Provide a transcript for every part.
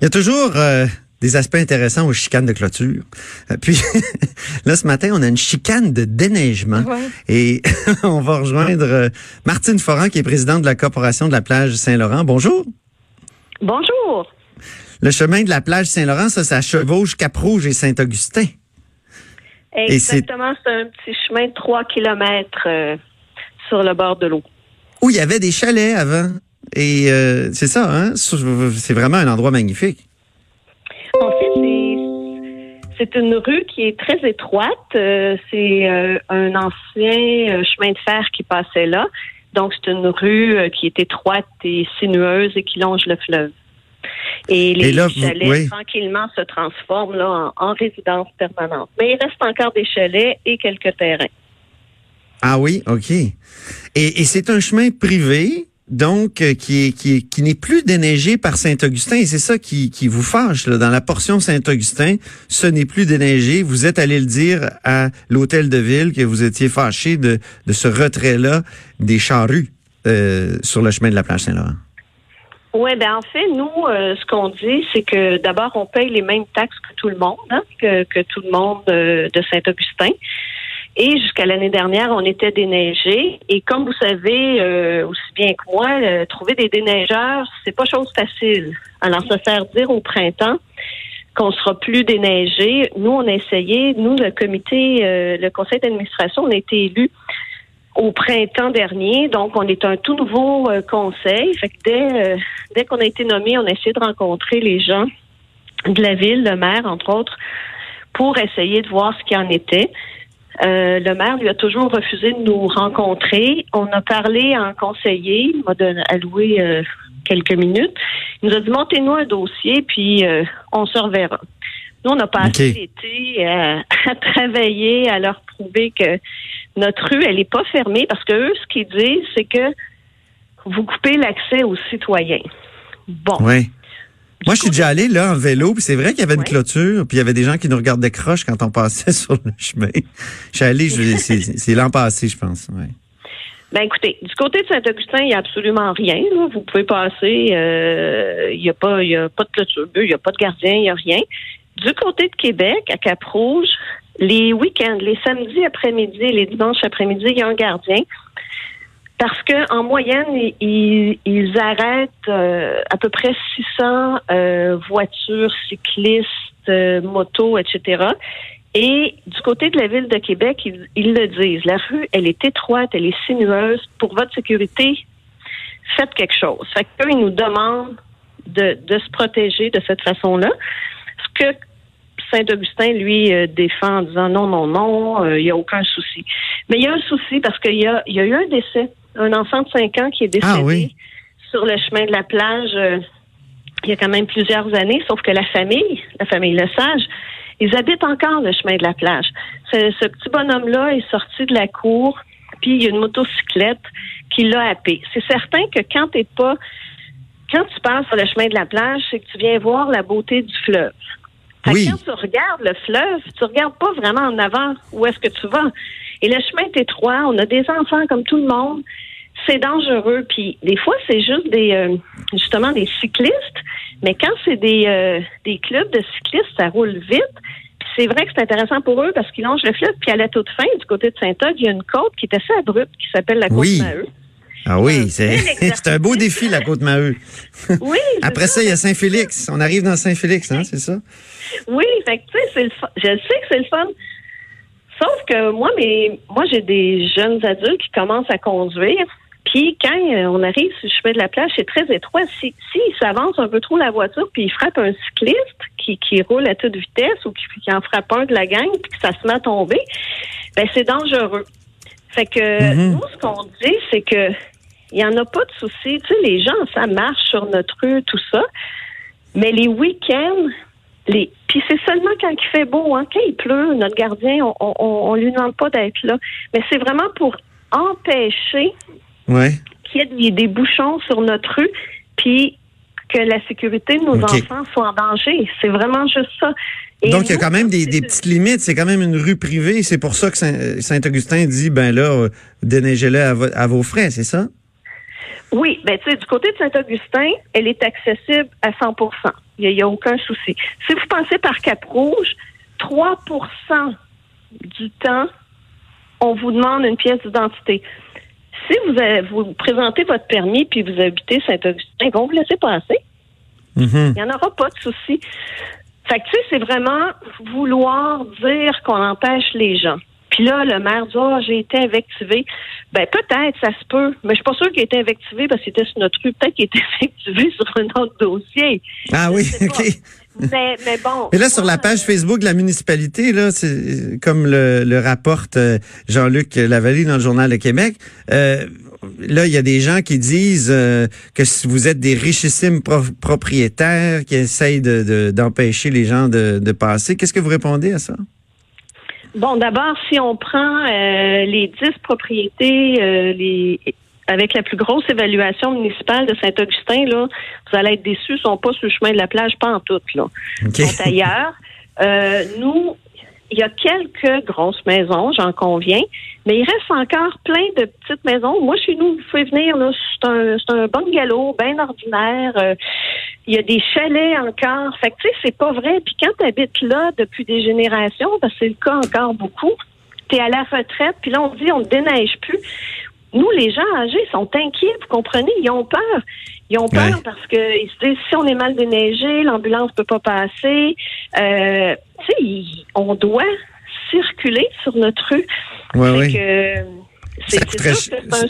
Il y a toujours euh, des aspects intéressants aux chicanes de clôture. Euh, Puis là, ce matin, on a une chicane de déneigement. Ouais. Et on va rejoindre euh, Martine Foran, qui est présidente de la Corporation de la plage Saint-Laurent. Bonjour. Bonjour. Le chemin de la plage Saint-Laurent, ça, ça chevauche Cap-Rouge et Saint-Augustin. Et c'est- Exactement, c'est un petit chemin de 3 kilomètres sur le bord de l'eau. Où il y avait des chalets avant. Et euh, c'est ça, hein? C'est vraiment un endroit magnifique. En fait, c'est- une rue qui est très étroite. Euh, c'est euh, un ancien chemin de fer qui passait là. Donc, c'est une rue qui est étroite et sinueuse et qui longe le fleuve. Et les Et là, vous- chalets, oui. tranquillement, se transforment là, en, en résidence permanente. Mais il reste encore des chalets et quelques terrains. Ah oui, OK. Et, et c'est un chemin privé, donc, euh, qui qui, qui n'est plus déneigé par Saint-Augustin. Et c'est ça qui, qui vous fâche. Là. Dans la portion Saint-Augustin, ce n'est plus déneigé. Vous êtes allé le dire à l'hôtel de ville que vous étiez fâché de, de ce retrait-là des charrues euh, sur le chemin de la plage Saint-Laurent. Oui, ben en fait, nous, euh, ce qu'on dit, c'est que d'abord, on paye les mêmes taxes que tout le monde, hein, que, que tout le monde euh, de Saint-Augustin. Et jusqu'à l'année dernière, on était déneigé. Et comme vous savez euh, aussi bien que moi, euh, trouver des déneigeurs, c'est pas chose facile. Alors, ça sert dire au printemps qu'on sera plus déneigé. Nous, on a essayé. Nous, le comité, euh, le conseil d'administration, on a été élus au printemps dernier. Donc, on est un tout nouveau euh, conseil. Fait que dès, euh, dès qu'on a été nommé, on a essayé de rencontrer les gens de la ville, le maire, entre autres, pour essayer de voir ce qu'il en était. Euh, le maire lui a toujours refusé de nous rencontrer. On a parlé à un conseiller, il m'a donné- alloué euh, quelques minutes. Il nous a dit montez-nous un dossier, puis euh, on se reverra. Nous, on a passé OK. l'été à, à travailler, à leur prouver que notre rue, elle n'est pas fermée parce que eux, ce qu'ils disent, c'est que vous coupez l'accès aux citoyens. Bon. Oui. Moi, je suis déjà allé là en vélo, puis c'est vrai qu'il y avait une Ouais. clôture, puis il y avait des gens qui nous regardaient croche quand on passait sur le chemin. Je suis allé, c'est l'an passé, je pense. Ouais. Ben écoutez, du côté de Saint-Augustin, il n'y a absolument rien. là. Vous pouvez passer, euh, il n'y a pas, y a pas de clôture, il n'y a pas de gardien, il n'y a rien. Du côté de Québec, à Cap-Rouge, les week-ends, les samedis après-midi et les dimanches après-midi, il y a un gardien. Parce que en moyenne, ils, ils- arrêtent euh, à peu près 600 euh, voitures, cyclistes, euh, motos, etc. Et du côté de la ville de Québec, ils, ils le disent. La rue, elle est étroite, elle est sinueuse. Pour votre sécurité, faites quelque chose. Fait qu'eux, ils nous demandent de, de se protéger de cette façon-là. Ce que Saint-Augustin, lui, euh, défend en disant non, non, non, euh, il n'y a aucun souci. Mais il y a un souci parce qu'il y a, y a eu un décès. Un enfant de 5 ans qui est décédé Ah oui. sur le chemin de la plage euh, il y a quand même plusieurs années, sauf que la famille, la famille Lesage, ils habitent encore le chemin de la plage. Ce, ce petit bonhomme-là est sorti de la cour, puis il y a une motocyclette qui l'a happé. C'est certain que quand t'es pas, quand tu passes sur le chemin de la plage, c'est que tu viens voir la beauté du fleuve. Oui. Quand tu regardes le fleuve, tu regardes pas vraiment en avant où est-ce que tu vas. Et le chemin est étroit, on a des enfants comme tout le monde. C'est dangereux. Puis des fois, c'est juste des euh, justement des cyclistes. Mais quand c'est des, euh, des clubs de cyclistes, ça roule vite. Puis c'est vrai que c'est intéressant pour eux parce qu'ils longent le fleuve. Puis à la toute fin, du côté de Saint-Og, il y a une côte qui est assez abrupte qui s'appelle la côte Oui. Maheu. Ah oui, Un c'est un beau défi, la Côte-Maheu. Oui. c'est Après ça, il y a Saint-Félix. On arrive dans Saint-Félix, hein, c'est ça? Oui, fait que, tu sais. Je sais que c'est le fun. Sauf que moi, moi, j'ai des jeunes adultes qui commencent à conduire. Puis quand euh, on arrive sur le chemin de la plage, c'est très étroit. Si, s'ils s'avancent un peu trop la voiture, puis ils frappent un cycliste qui, qui roule à toute vitesse ou qui, qui en frappe un de la gang, puis que ça se met à tomber, ben c'est dangereux. Fait que Mhm. nous, ce qu'on dit, c'est que il y en a pas de souci. Tu sais, les gens, ça marche sur notre rue, tout ça. Mais les week-ends, les puis c'est seulement quand il fait beau, hein. Quand il pleut, notre gardien, on, on lui demande pas d'être là. Mais c'est vraiment pour empêcher Ouais. qu'il y ait des, bouchons sur notre rue, puis que la sécurité de nos enfants soit en danger. C'est vraiment juste ça. Et Donc, il y a quand même des, petites limites. C'est quand même une rue privée. C'est pour ça que Saint- Saint-Augustin dit, ben là, euh, déneigez-le à, vo- à vos frais, c'est ça? Oui, ben tu sais, du côté de Saint-Augustin, elle est accessible à 100 Il n'y a, aucun souci. Si vous pensez par Cap-Rouge, 3 du temps, on vous demande une pièce d'identité. Si vous, avez, vous présentez votre permis puis vous habitez Saint-Augustin, vont vous laisser passer. Mhm. Il n'y en aura pas de souci. Fait que, tu sais, c'est vraiment vouloir dire qu'on empêche les gens. Puis là, le maire dit, oh, j'ai été invectivé. Ben, peut-être, ça se peut. Mais je suis pas sûre qu'il ait été invectivé parce qu'il était sur notre rue. Peut-être qu'il était invectivé sur un autre dossier. Ah oui, OK. Mais, mais bon. Mais là, sur la page Facebook de la municipalité, là, c'est comme le, le rapporte euh, Jean-Luc Lavallée dans le Journal de Québec. Euh, là, il y a des gens qui disent euh, que vous êtes des richissimes propriétaires qui essayent de, d'empêcher les gens de, de passer. Qu'est-ce que vous répondez à ça? Bon, d'abord, si on prend euh, les dix propriétés, euh, les avec la plus grosse évaluation municipale de Saint-Augustin, là, vous allez être déçus, ils sont pas sur le chemin de la plage, pas en tout, là. Ils sont ailleurs. Euh, nous, il y a quelques grosses maisons, j'en conviens, mais il reste encore plein de petites maisons. Moi, chez nous, vous pouvez venir, là, c'est un, c'est un bungalow bien ordinaire. Euh, il y a des chalets encore. Fait que, tu sais, c'est pas vrai. Puis quand tu habites là depuis des générations, parce que c'est le cas encore beaucoup, tu es à la retraite, puis là, on dit on ne déneige plus. Nous, les gens âgés sont inquiets, vous comprenez? Ils ont peur. Ils ont peur parce que ils se disent si on est mal déneigé, l'ambulance peut pas passer. Euh, tu sais, on doit circuler sur notre rue. Ouais, oui. ça, coûterait,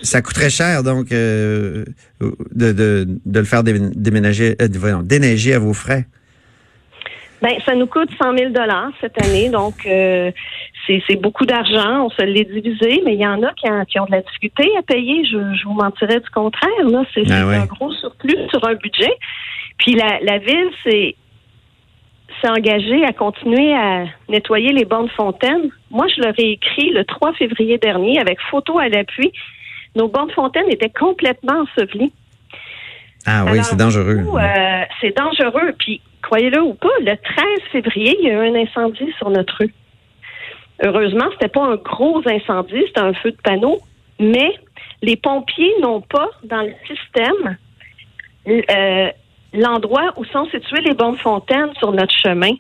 ça coûterait cher, donc, euh, de, de, de, le faire déménager, euh, déneiger à vos frais. Ben, ça nous coûte 100 000 cette année, donc euh, c'est beaucoup d'argent. On se l'est divisé, mais il y en a qui, ont de la difficulté à payer. Je, vous mentirais du contraire. Là, c'est ah un gros surplus sur un budget. Puis la, la ville, c'est s'est engagée à continuer à nettoyer les bornes fontaines. Moi, je leur ai écrit le 3 février dernier avec photo à l'appui. Nos bornes fontaines étaient complètement ensevelies. Ah oui, c'est dangereux. Euh, c'est dangereux. Puis, croyez-le ou pas, le 13 février, il y a eu un incendie sur notre rue. Heureusement, c'était pas un gros incendie, c'était un feu de panneau, mais les pompiers n'ont pas dans le système euh, l'endroit où sont situées les bonnes fontaines sur notre chemin.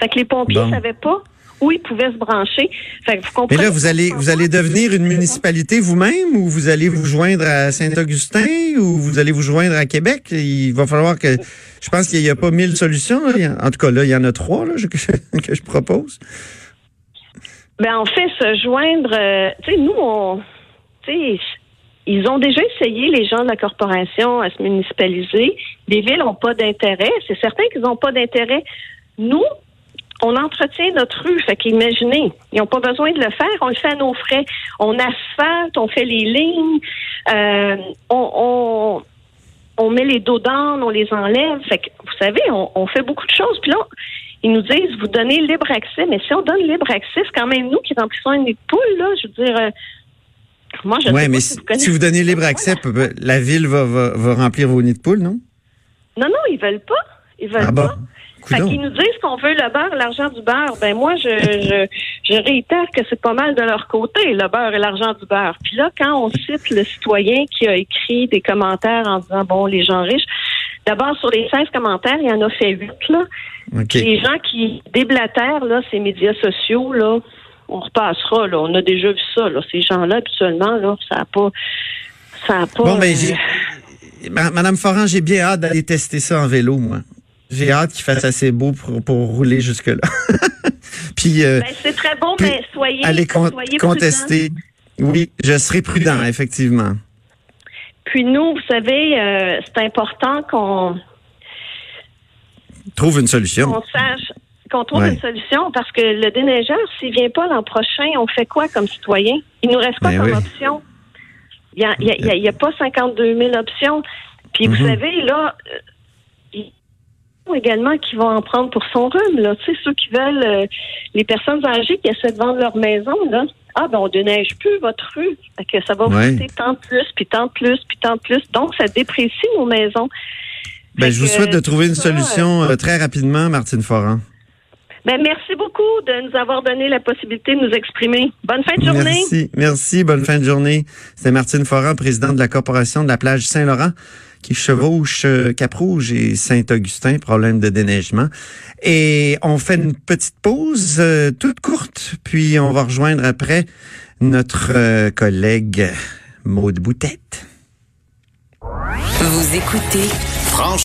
Fait que les pompiers ne savaient pas où ils pouvaient se brancher. Fait que vous Mais là, vous allez, vous allez devenir une municipalité vous-même ou vous allez vous joindre à Saint-Augustin ou vous allez vous joindre à Québec? Il va falloir que, je pense qu'il n'y a pas mille solutions. En tout cas, là, il y en a trois là, que, je, propose. Ben, en fait, se joindre, euh, tu sais, nous, on, tu sais, ils ont déjà essayé, les gens de la corporation, à se municipaliser. Les villes n'ont pas d'intérêt. C'est certain qu'ils n'ont pas d'intérêt. Nous, on entretient notre rue. Fait qu'imaginez, ils n'ont pas besoin de le faire. On le fait à nos frais. On asphalte, on fait les lignes, euh, on, on, met les dos d'âne, on les enlève. Fait que, vous savez, on, fait beaucoup de choses. Puis là, ils nous disent, vous donnez libre accès. Mais si on donne libre accès, c'est quand même nous qui remplissons une poule, là. Je veux dire, euh, moi, je ouais, mais si, vous, donnez libre accès, la ville va, va, remplir vos nids de poules, non? Non, non, ils veulent pas. Ils veulent ah pas. Fait qu'ils nous disent qu'on veut le beurre, l'argent du beurre. Ben moi, je, je, je réitère que c'est pas mal de leur côté, le beurre et l'argent du beurre. Puis là, quand on cite le citoyen qui a écrit des commentaires en disant bon, les gens riches, d'abord sur les 16 commentaires, il y en a fait 8 là. Les gens qui déblatèrent là, ces médias sociaux là, on repassera là. On a déjà vu ça là. Ces gens-là, habituellement là, ça n'a pas, ça a pas. Bon, ben, euh, Madame Forand, j'ai bien hâte d'aller tester ça en vélo, moi. J'ai hâte qu'il fasse assez beau pour, pour rouler jusque-là. Puis, euh, ben, c'est très bon, mais soyez, allez contester. Oui, je serai prudent, effectivement. Puis nous, vous savez, euh, c'est important qu'on trouve une solution. Qu'on sache qu'on trouve une solution parce que le déneigeur, s'il vient pas l'an prochain, on fait quoi comme citoyen? Il nous reste quoi ben comme option? Il n'y a, pas 52 000 options. Puis vous mhm. savez, là, également qui vont en prendre pour son rhume. Là. Tu sais, ceux qui veulent, euh, les personnes âgées qui essaient de vendre leur maison, là, ah ben on déneige plus votre rue, que ça va vous coûter tant de plus, puis tant de plus, puis tant de plus. Donc ça déprécie nos maisons. Ben, je vous souhaite de trouver une solution euh, très rapidement, Martine Foran. Ben, merci beaucoup de nous avoir donné la possibilité de nous exprimer. Bonne fin de journée. Merci, merci. Bonne fin de journée. C'est Martine Foran, présidente de la Corporation de la plage Saint-Laurent, qui chevauche euh, Cap-Rouge et Saint-Augustin, problème de déneigement. Et on fait une petite pause euh, toute courte, puis on va rejoindre après notre euh, collègue Maude Boutette. Vous écoutez